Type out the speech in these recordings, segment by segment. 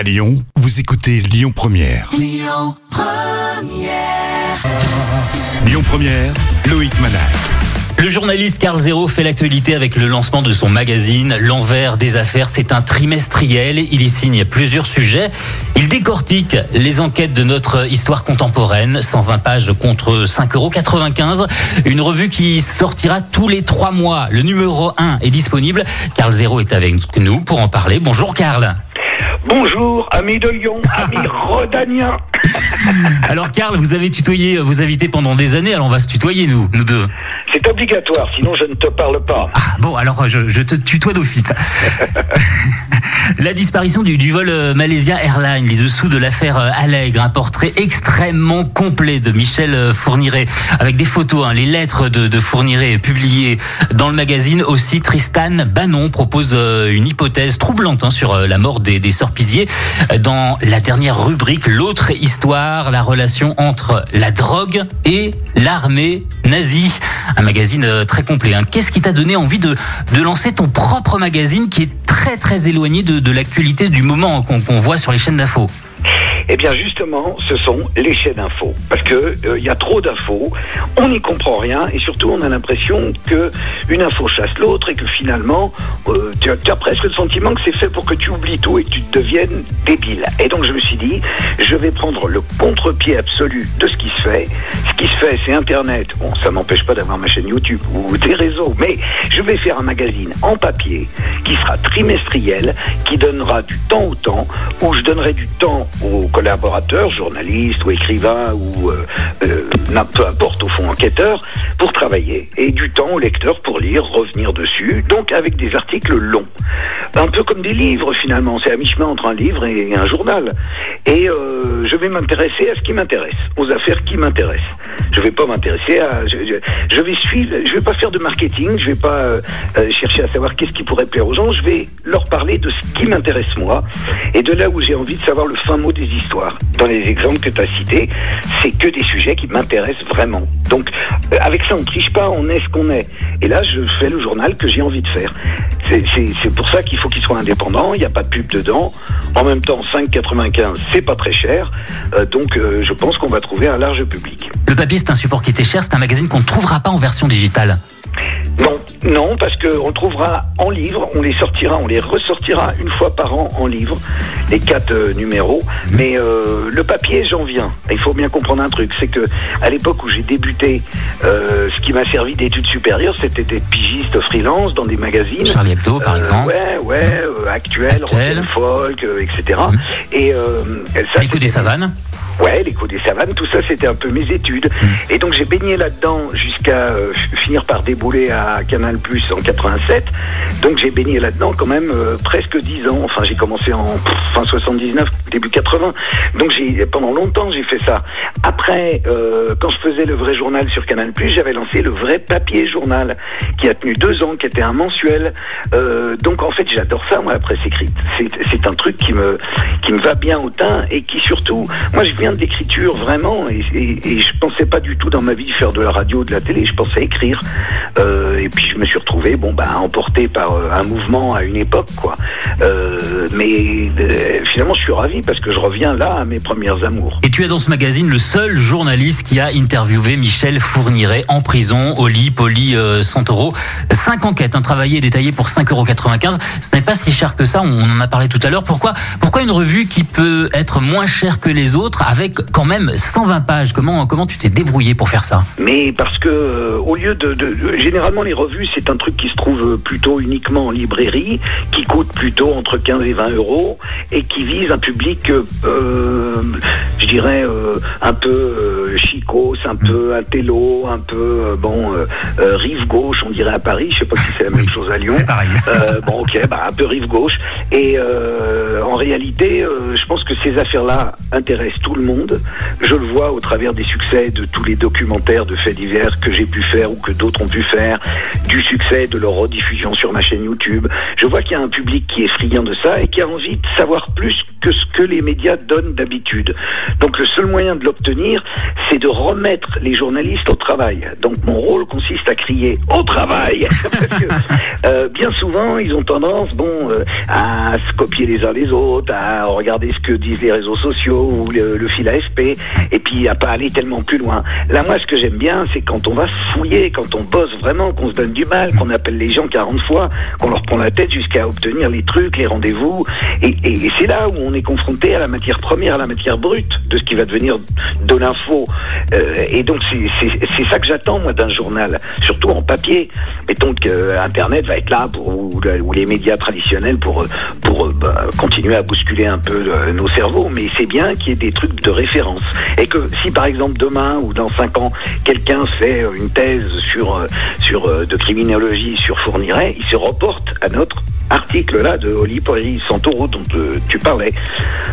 À Lyon, vous écoutez Lyon Première. Lyon Première. Lyon Première, Loïc Manal. Le journaliste Carl Zéro fait l'actualité avec le lancement de son magazine L'envers des affaires. C'est un trimestriel. Il y signe plusieurs sujets. Il décortique les enquêtes de notre histoire contemporaine. 120 pages contre 5,95 euros. Une revue qui sortira tous les trois mois. Le numéro 1 est disponible. Carl Zéro est avec nous pour en parler. Bonjour Carl. Bonjour, amis de Lyon, amis rodaniens. Alors Karl, vous avez tutoyé vos invités pendant des années, alors on va se tutoyer nous, nous deux. C'est obligatoire, sinon je ne te parle pas. Ah bon, alors je, je te tutoie d'office. La disparition du, du vol euh, Malaysia Airlines, les dessous de l'affaire euh, Allègre, un portrait extrêmement complet de Michel euh, Fourniret, avec des photos, hein, les lettres de, de Fourniret publiées dans le magazine. Aussi, Tristan Bannon propose euh, une hypothèse troublante hein, sur euh, la mort des, des Dans la dernière rubrique, l'autre histoire, la relation entre la drogue et l'armée nazie. Un magazine euh, très complet. hein. Qu'est-ce qui t'a donné envie de, de lancer ton propre magazine qui est très très éloigné de, l'actualité du moment qu'on qu'on voit sur les chaînes d'infos Eh bien justement, ce sont les chaînes d'infos. Parce que euh, il y a trop d'infos, on n'y comprend rien et surtout on a l'impression que une info chasse l'autre et que finalement euh, tu, as, tu as presque le sentiment que c'est fait pour que tu oublies tout et que tu deviennes débile. Et donc je me suis dit, je vais prendre le contre-pied absolu de ce qui se fait. Ce qui se fait, c'est Internet. Bon, ça m'empêche pas d'avoir ma chaîne YouTube ou des réseaux, mais je vais faire un magazine en papier qui sera trimestriel, qui donnera du temps au temps, où je donnerai du temps aux collaborateurs, journalistes ou écrivains ou euh, euh, peu importe au fond enquêteurs, pour travailler et du temps aux lecteurs pour lire, revenir dessus, donc avec des articles longs. Un peu comme des livres finalement, c'est à mi-chemin entre un livre et un journal. Et euh, je vais m'intéresser à ce qui m'intéresse, aux affaires qui m'intéressent. Je vais pas m'intéresser à... Je, je- je vais suivre, je vais pas faire de marketing, je vais pas euh, euh, chercher à savoir qu'est-ce qui pourrait plaire aux gens, je vais leur parler de ce qui m'intéresse moi et de là où j'ai envie de savoir le fin mot des histoires. Dans les exemples que tu as cités, c'est que des sujets qui m'intéressent vraiment. Donc euh, avec ça on ne triche pas, on est ce qu'on est. Et là je fais le journal que j'ai envie de faire. C'est- pour ça qu'il faut qu'il soit indépendant, il n'y a pas de pub dedans. En même temps 5,95 c'est pas très cher. Euh, donc euh, je pense qu'on va trouver un large public. Le papier, c'est un support qui était cher, c'est un magazine qu'on ne trouvera pas en version digitale. Non, parce qu'on le trouvera en livre, on les sortira, on les ressortira une fois par an en livre, les quatre euh, numéros. Mais euh, le papier, j'en viens. Il faut bien comprendre un truc, c'est que à l'époque où j'ai débuté, euh, ce qui m'a servi d'études supérieures, c'était des pigistes freelance dans des magazines. Charlie Hebdo, par exemple. Ouais, ouais, euh, actuel, Actuel. Rock folk, etc. Mhm. Et ça, L'écho des c'était- savanes. Ouais, l'écho des savanes, tout ça, c'était un peu mes études. Et donc j'ai baigné là-dedans jusqu'à euh, finir par débouler à Canal Plus en 87. Donc j'ai baigné là-dedans quand même euh, presque 10 ans. Enfin, j'ai commencé en pff, fin 79, début 80. Donc j'ai pendant longtemps j'ai fait ça. Après, euh, quand je faisais le vrai journal sur Canal Plus, j'avais lancé le vrai papier journal qui a tenu deux ans, qui était un mensuel. Donc en fait, j'adore ça, moi, la presse écrite. C'est c'est un truc qui me qui me va bien au teint et qui surtout, moi, je viens de l'écriture vraiment et, et, et je pensais pas du tout dans ma vie faire de la radio, de la télé. Je pensais écrire. Euh, et puis je me suis retrouvé, bon, bah, emporté par euh, un mouvement à une époque, quoi. Euh, mais finalement, je suis ravi parce que je reviens là à mes premières amours. Et tu es dans ce magazine le seul journaliste qui a interviewé Michel Fourniret en prison, au lit, Poli, Santoro. Cinq enquêtes, un travaillé et détaillé pour 5,95 euros. Ce n'est pas si cher que ça, on en a parlé tout à l'heure. Pourquoi, pourquoi une revue qui peut être moins chère que les autres avec quand même 120 pages comment, comment tu t'es débrouillé pour faire ça Mais parce que euh, au lieu de, de- de- généralement les revues c'est un truc qui se trouve euh, plutôt uniquement en librairie, qui coûte plutôt entre 15 et 20 euros et qui vise un public, euh, je dirais euh, un peu chicos, un peu intello, un peu bon rive gauche on dirait à Paris. Je sais pas si c'est la même chose à Lyon. C'est pareil. Bon, ok, bah, un peu rive gauche. Et en réalité, je pense que ces affaires-là intéressent tout le monde. Je le vois au travers des succès de tous les documentaires de faits divers que j'ai pu faire ou que d'autres ont pu faire, du succès de leur rediffusion sur ma chaîne YouTube. Je vois qu'il y a un public qui est friand de ça et qui a envie de savoir plus que ce que les médias donnent d'habitude. Donc le seul moyen de l'obtenir, c'est de remettre les journalistes au travail. Donc mon rôle consiste à crier au travail. Parce que, euh, bien souvent, ils ont tendance, bon, euh, à se copier les uns les autres, à regarder ce que disent les réseaux sociaux ou le, le fil AFP, et puis à pas aller tellement plus loin. Là, moi, ce que j'aime bien, c'est quand on va fouiller, quand on bosse vraiment, qu'on se donne du mal, qu'on appelle les gens 40 fois, qu'on leur prend la tête jusqu'à obtenir les trucs, les rendez-vous. Et, c'est là où on est confronté à la matière première, à la matière brute de ce qui va devenir de l'info. Euh, et donc, c'est- ça que j'attends, moi, d'un journal, surtout en papier. Mettons que euh, Internet va être là, pour, ou, le- ou les médias traditionnels, pour, euh, pour bah, continuer à bousculer un peu nos cerveaux. Mais c'est bien qu'il y ait des trucs de référence. Et que si, par exemple, demain ou dans cinq ans, quelqu'un fait euh, une thèse sur, euh, sur, euh, de criminologie sur Fourniret, il se reporte à notre article là de Oli Santoro dont tu parlais.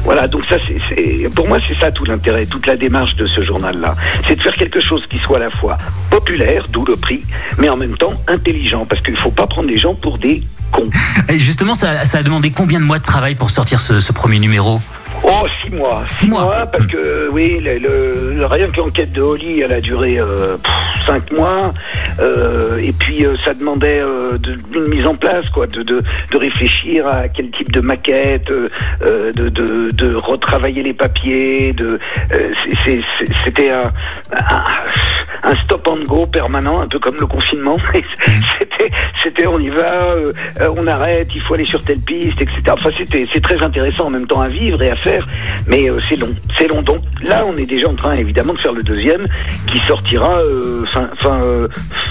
Voilà, donc ça c'est pour moi c'est ça tout l'intérêt, toute la démarche de ce journal là. C'est de faire quelque chose qui soit à la fois populaire, d'où le prix, mais en même temps intelligent, parce qu'il ne faut pas prendre les gens pour des cons. Et justement, ça, ça a demandé combien de mois de travail pour sortir ce premier numéro? Oh, six mois. Six mois. parce que, oui, le, rien que l'enquête de Holly, elle a duré euh, pff, cinq mois. euh, et puis, euh, ça demandait de- une mise en place, quoi, de, de, de réfléchir à quel type de maquette, de, retravailler les papiers. De, C'était un, un, un stop and go permanent, un peu comme le confinement. C'était, c'était on y va, euh, euh, on arrête, il faut aller sur telle piste, etc. Enfin, c'était, c'est très intéressant en même temps à vivre et à faire, mais euh, c'est long, c'est long. Donc là, on est déjà en train évidemment de faire le deuxième, qui sortira euh, fin, fin,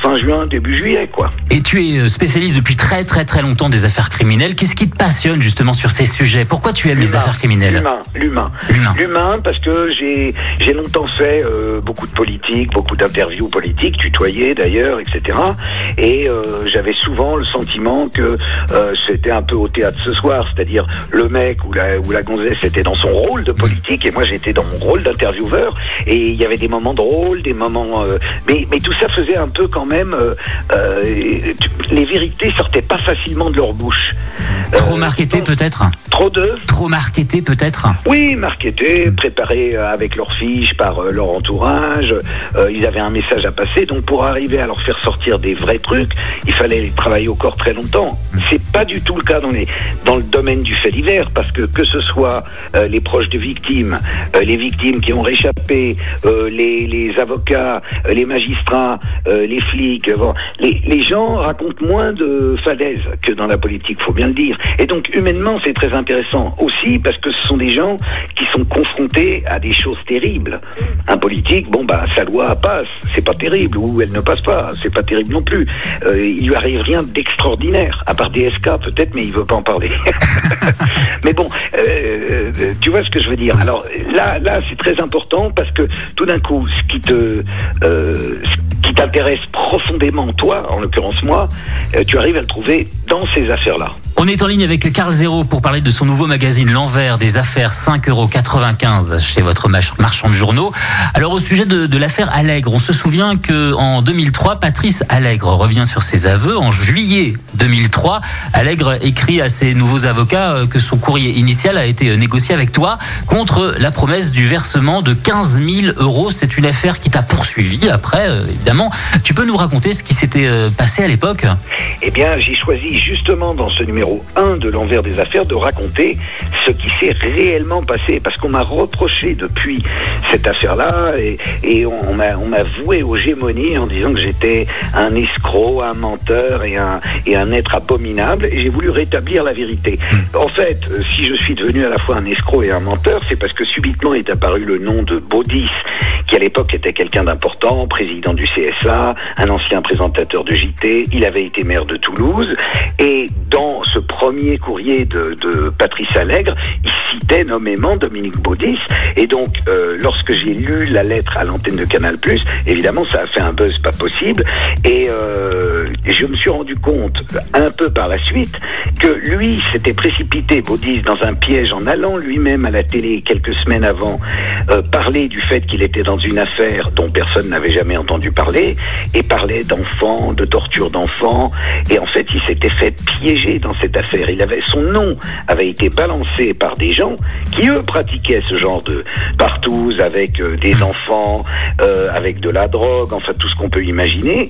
fin juin, début juillet, quoi. Et tu es spécialiste depuis très très très longtemps des affaires criminelles. Qu'est-ce qui te passionne justement sur ces sujets? Pourquoi tu aimes les affaires criminelles? L'humain, l'humain. L'humain. Parce que j'ai j'ai longtemps fait beaucoup de politique, beaucoup d'interviews politiques, tutoyées d'ailleurs, etc. Et euh, j'avais souvent le sentiment que euh, c'était un peu au théâtre ce soir, c'est-à-dire le mec ou la, gonzesse était dans son rôle de politique et moi j'étais dans mon rôle d'intervieweur. Et il y avait des moments drôles, des moments... euh, mais, tout ça faisait un peu quand même... euh, les vérités sortaient pas facilement de leur bouche. Trop Euh, marketé je pense- peut-être Trop de... Trop marketé peut-être Oui, marketés, préparés euh, avec leurs fiches par euh, leur entourage. Ils avaient un message à passer. Donc pour arriver à leur faire sortir des vrais trucs, il fallait travailler au corps très longtemps. C'est pas du tout le cas dans, les, dans le domaine du fait divers, parce que que ce soit les proches de victimes, les victimes qui ont réchappé, les, les avocats, les magistrats, les flics, bon, les, les gens racontent moins de fadaises que dans la politique, faut bien le dire. Et donc humainement, c'est très intéressant aussi parce que ce sont des gens qui sont confrontés à des choses terribles. Un politique, bon bah sa loi passe, c'est pas terrible, ou elle ne passe pas, c'est pas terrible non plus. Euh, il lui arrive rien d'extraordinaire, à part des SK peut-être, mais il veut pas en parler. mais bon, euh, euh, tu vois ce que je veux dire. Alors là, là, c'est très important parce que tout d'un coup, ce qui te, qui t'intéresse profondément, toi, en l'occurrence moi, euh, tu arrives à le trouver dans ces affaires-là. On est en ligne avec Carl Zéro pour parler de son nouveau magazine L'envers des affaires 5,95€ chez votre marchand de journaux. Alors au sujet de, l'affaire Allègre, on se souvient que en 2003, Patrice Allègre revient sur ses aveux. En juillet 2003, Allègre écrit à ses nouveaux avocats euh, que son courrier initial a été euh, négocié avec toi contre la promesse du versement de 15 000 euros. C'est une affaire qui t'a poursuivi. Après, euh, évidemment, tu peux nous raconter ce qui s'était euh, passé à l'époque? Eh bien, j'ai choisi justement dans ce numéro 1 de l'envers des affaires de raconter ce qui s'est réellement passé. Parce qu'on m'a reproché depuis cette affaire-là et, et on m'a voué aux gémonies en disant que j'étais un escroc, un menteur et un, et un être abominable. Et j'ai voulu rétablir la vérité. En fait, euh, si je suis devenu à la fois un escroc et un menteur, c'est parce que subitement est apparu le nom de Baudis, qui à l'époque était quelqu'un d'important, président du CSA, un ancien présentateur de JT. Il avait été maire de Toulouse. Et dans ce premier courrier de, Patrice Allègre, il citait nommément Dominique Baudis. Et donc, euh, lorsque j'ai lu la lettre à l'antenne de Canal+, évidemment, ça a fait un buzz pas possible. Et euh, je me suis rendu compte, un peu par la suite, que lui s'était précipité, Baudis, dans un piège en allant lui-même à la télé quelques semaines avant euh, parler du fait qu'il était dans une affaire dont personne n'avait jamais entendu parler et parlait d'enfants, de torture d'enfants. Et en fait, il s'était fait piéger dans cette affaire. Il avait son nom avait été balancé par des gens qui eux pratiquaient ce genre de partous avec euh, des enfants, euh, avec de la drogue, enfin tout ce qu'on peut imaginer,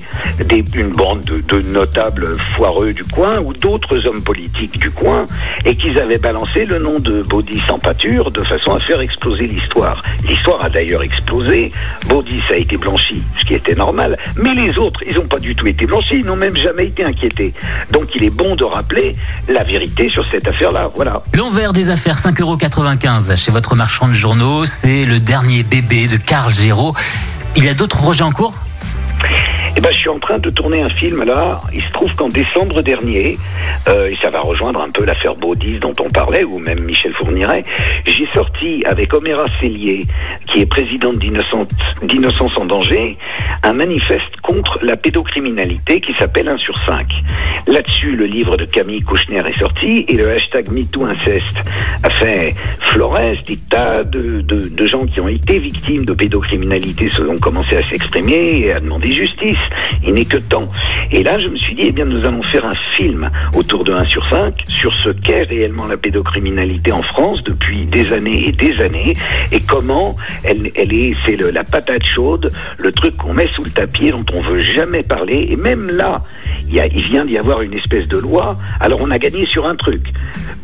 une bande de, notables foireux du coin ou d'autres hommes politiques du coin, et qu'ils avaient balancé le nom de Baudis en pâture de façon à faire exploser l'histoire. L'histoire a d'ailleurs explosé, Baudis a été blanchi, ce qui était normal, mais les autres, ils n'ont pas du tout été blanchis, ils n'ont même jamais été inquiétés. Donc il est bon de rappeler la vérité sur cette affaire-là, voilà. L'envers des affaires, 5,95€ chez votre marchand de journaux. C'est le dernier bébé de Carl Géraud. Il y a d'autres projets en cours? Eh ben, je suis en train de tourner un film là. Il se trouve qu'en décembre dernier, euh, et ça va rejoindre un peu l'affaire Baudis dont on parlait, ou même Michel Fourniret, j'ai sorti avec Oméra Cellier, qui est présidente d'Innocence en danger, un manifeste contre la pédocriminalité qui s'appelle 1 sur 5. Là-dessus, le livre de Camille Kouchner est sorti et le hashtag MeTooInceste a fait Flores, des tas de, de- gens qui ont été victimes de pédocriminalité ont commencé à s'exprimer et à demander justice. Il n'est que temps. Et là, je me suis dit, eh bien, nous allons faire un film autour de 1 sur 5 sur ce qu'est réellement la pédocriminalité en France depuis des années et des années et comment elle, est, c'est la patate chaude, le truc qu'on met sous le tapis dont on veut jamais parler. Et même là, il, vient d'y avoir une espèce de loi. Alors on a gagné sur un truc.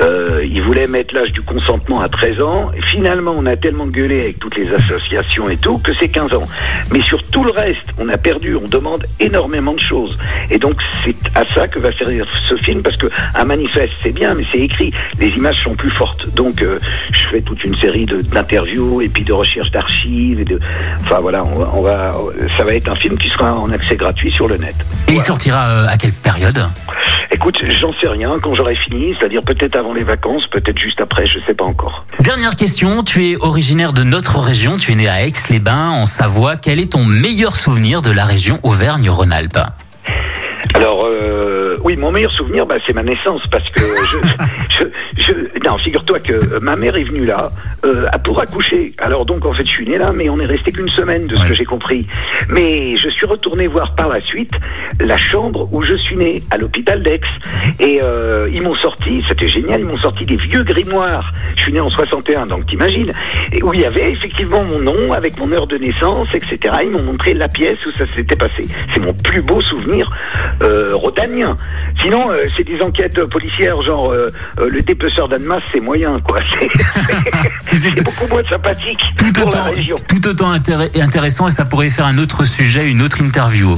Euh, ils voulaient mettre l'âge du consentement à 13 ans. Finalement, on a tellement gueulé avec toutes les associations et tout que c'est 15 ans. Mais sur tout le reste, on a perdu. On demande énormément de choses. Et donc c'est à ça que va servir ce film parce que un manifeste c'est bien, mais c'est écrit. Les images sont plus fortes. Donc euh, je fais toute une série d'interviews et puis de recherches d'archives. Enfin voilà, on va- ça va être un film qui sera en accès gratuit sur le net. Et il sortira euh, à quelle période Écoute, j'en sais rien quand j'aurai fini, c'est-à-dire peut-être avant les vacances, peut-être juste après, je sais pas encore. Dernière question, tu es originaire de notre région, tu es né à Aix-les-Bains, en Savoie. Quel est ton meilleur souvenir de la région Auvergne-Rhône-Alpes? Alors, euh, oui, mon meilleur souvenir, bah, c'est ma naissance, parce que je, je, je- non, figure-toi que euh, ma mère est venue là euh, pour accoucher. Alors donc, en fait, je suis né là, mais on est resté qu'une semaine, de ce Ouais. que j'ai compris. Mais je suis retourné voir par la suite la chambre où je suis né, à l'hôpital d'Aix. Et euh, ils m'ont sorti, c'était génial, ils m'ont sorti des vieux grimoires. Je suis né en 61, donc t'imagines. Où il y avait effectivement mon nom, avec mon heure de naissance, etc. Ils m'ont montré la pièce où ça s'était passé. C'est mon plus beau souvenir rhodanien. Sinon, euh, c'est des enquêtes policières, genre euh, euh, le dépeceur d'Annemasse, c'est moyen, quoi. C'est- beaucoup moins sympathique tout pour la autant, région. tout autant intéressant et ça pourrait faire un autre sujet, une autre interview.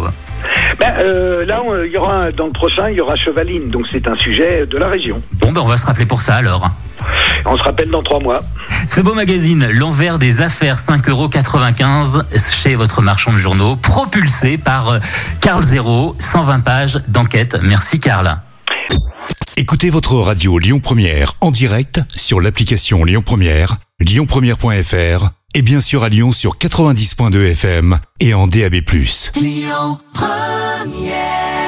Ben, euh, là, il y aura dans le prochain, il y aura Chevaline, donc c'est un sujet de la région. Bon, ben on va se rappeler pour ça alors. On se rappelle dans trois mois. Ce beau magazine, l'envers des affaires, 5,95€ chez votre marchand de journaux, propulsé par euh, Carl Zéro, 120 pages d'enquête. Merci Carl. Écoutez votre radio Lyon Première en direct sur l'application Lyon Première, lyonpremière.fr et bien sûr à Lyon sur 90.2 FM et en DAB+. Lyon Première